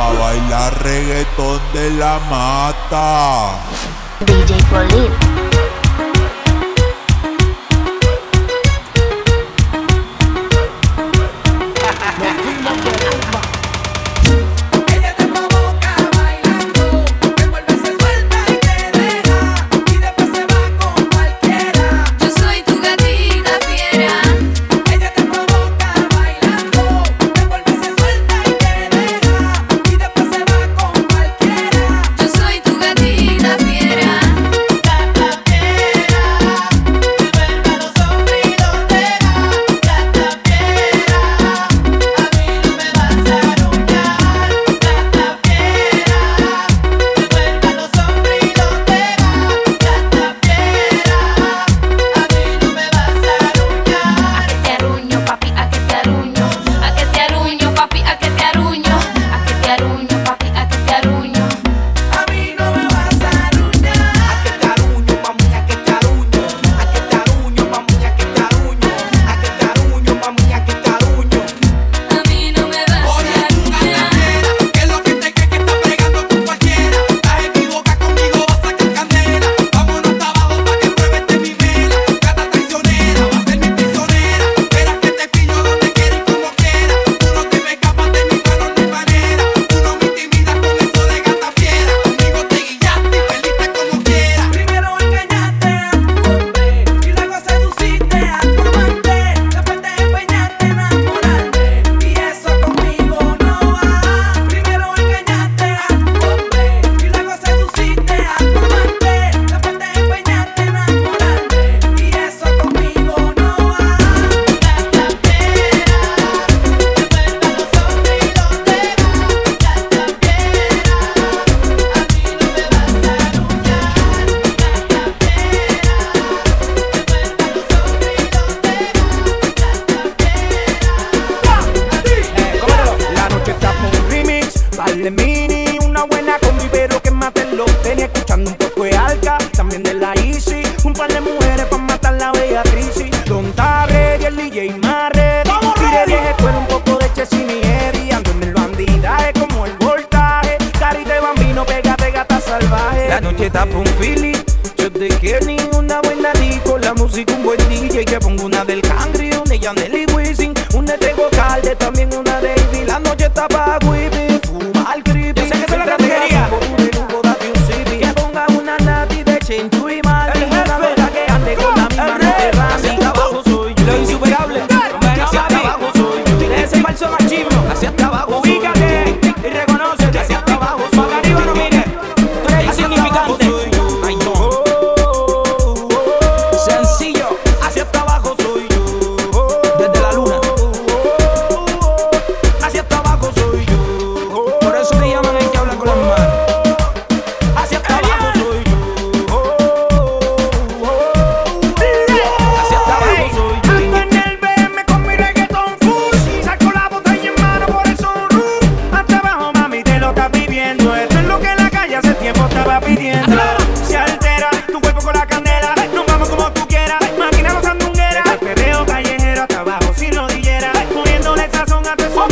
Pa' bailar reggaetón de la mata. DJ de mini, una buena combi, pero que maten los tenis. Escuchando un poco de alca, también de la Easy. Un par de mujeres para matar la Beatriz. Don Tabre y el DJ Marre. Tire vieja escuela, un poco de Chesini y Ando en el bandidaje como el voltaje. Carita de bambino, pégate gata salvaje. La noche está pa' un Philly. Yo te quiero una buena disco. La música, un buen DJ. Que pongo una del Cangri, una Yanel y Wisin. Una de Gocalde, también una de Ivy. La noche está pa' Whippy. corazón a tesoro.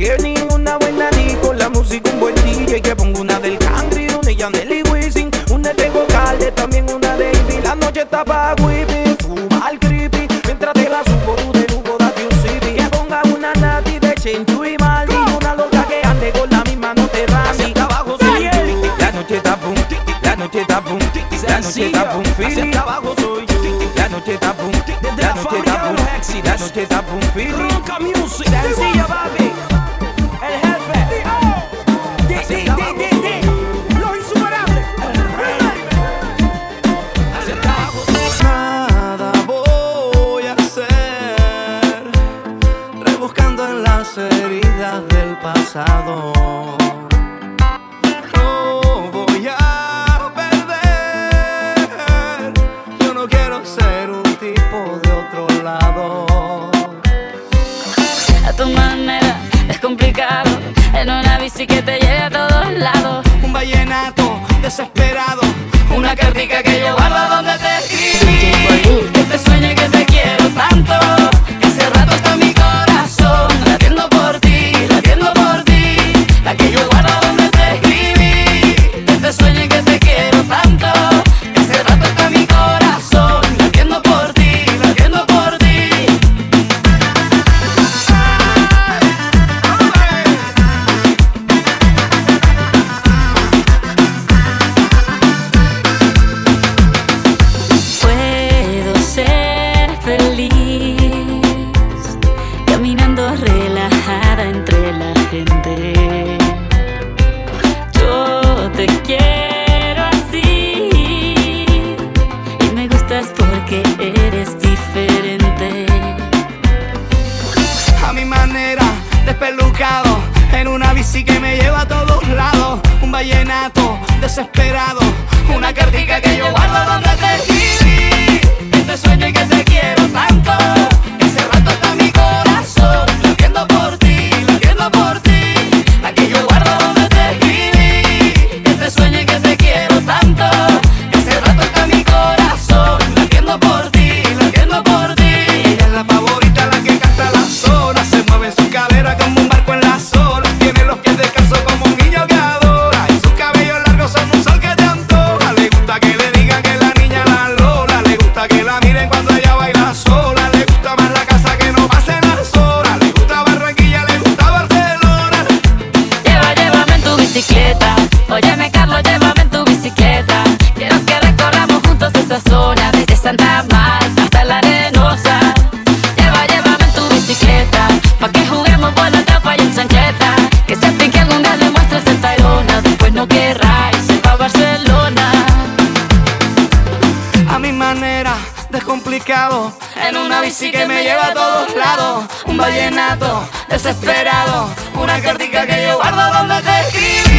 scared las heridas del pasado. No voy a perder. Yo no quiero ser un tipo de otro lado. A tu manera es complicado. En una bici que te lleve a todos lados. Un vallenato desesperado. Una, una cartica que Hoy sí que me lleva a todos lados. Un vallenato desesperado. Una cartica que yo guardo donde te escribo.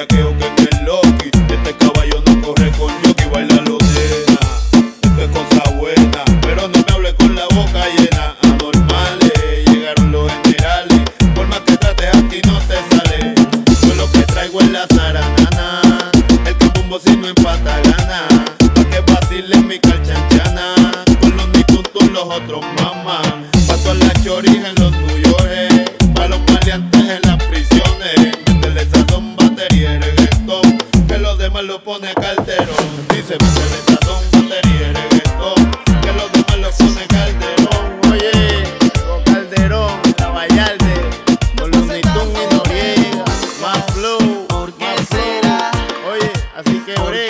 bellaqueo que Así que oré.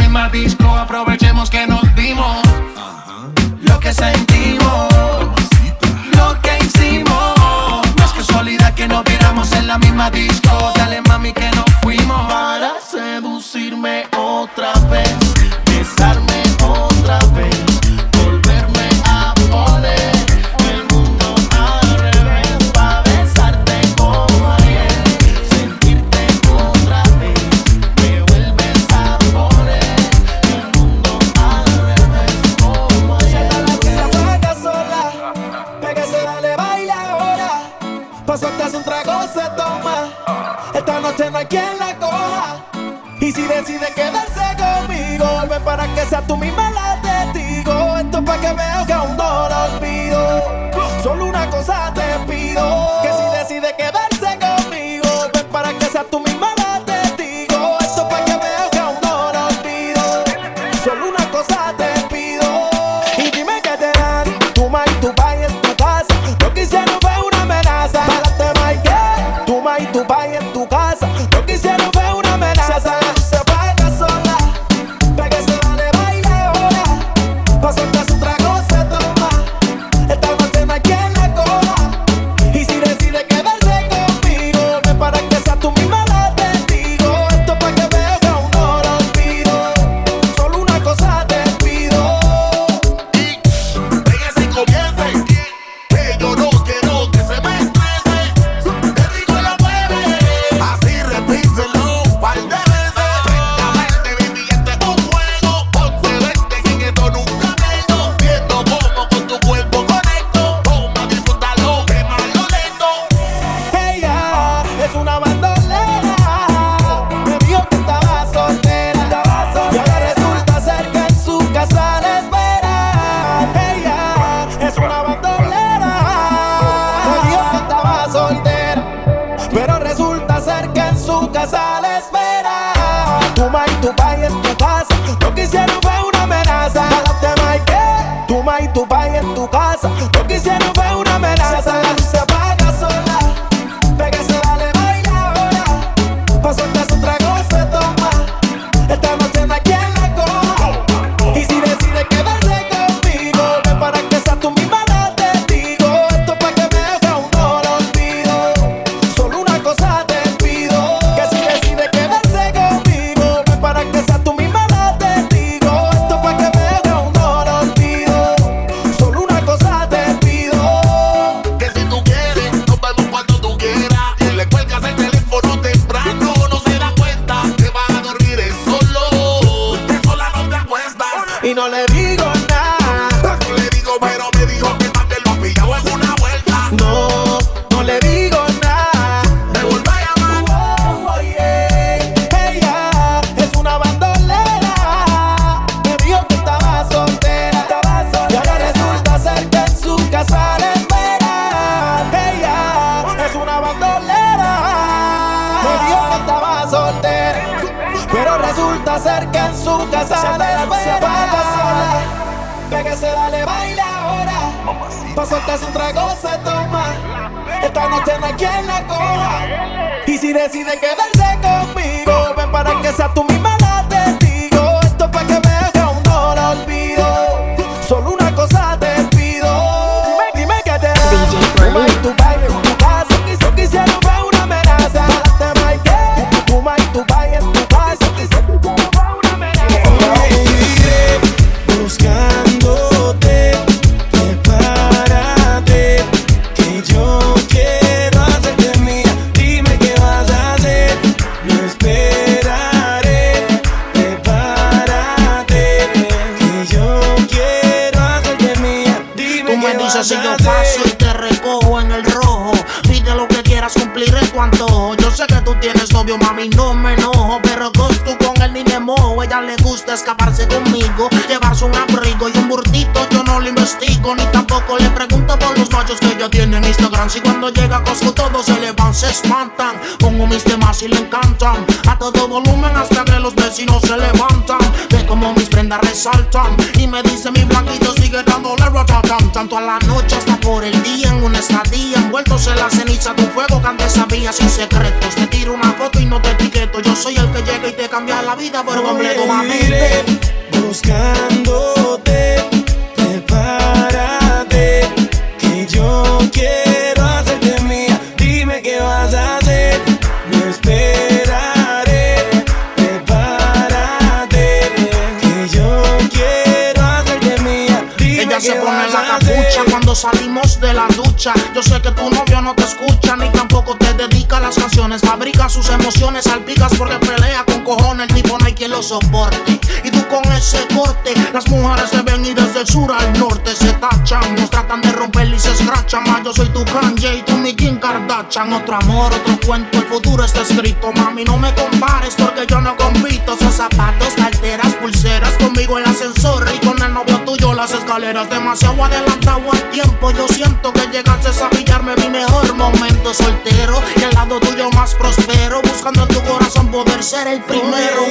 automático Tu ma y tu pai en tu casa. Ser que en su casa la esperan. Ella es Pa' soltarse un trago se toma. Esta noche no hay quien la coja. Y si decide quedarse conmigo, ven para que sea tú misma escaparse conmigo, llevarse un abrigo y un burtito. Yo no lo investigo, ni tampoco le pregunto por los machos que ella tiene en Instagram. Si cuando llega a Costco todos se le van, se espantan. Pongo mis temas y le encantan. A todo volumen hasta que los vecinos se levantan. Ve como mis resaltan. Y me dice mi blanquito sigue dándole ratatam. Tanto a la noche hasta por el día en una estadía. Envueltos en la ceniza de un fuego que antes sabía sin secretos. Te tiro una foto y no te etiqueto. Yo soy el que llega y te cambia la vida por completo, mami. Buscándote, salimos de la ducha. Yo sé que tu novio no te escucha ni tampoco te dedica las canciones. Fabrica sus emociones, salpicas porque pelea con cojones. El tipo no hay quien lo soporte. Y tú con ese corte, las mujeres te ven y desde el sur al norte se tachan. Nos tratan de romper y se escrachan. Más yo soy tu Kanye y tú mi Kim Kardashian. Otro amor, otro cuento, el futuro está escrito. Mami, no me compares porque yo no compito. Son zapatos, carteras, pulseras conmigo el ascensor y con el novio tuyo las escaleras. Demasiado adelantado al tiempo. Yo siento que llegaste a pillarme mi mejor momento soltero y al lado tuyo más prospero. Buscando en tu corazón poder ser el primero.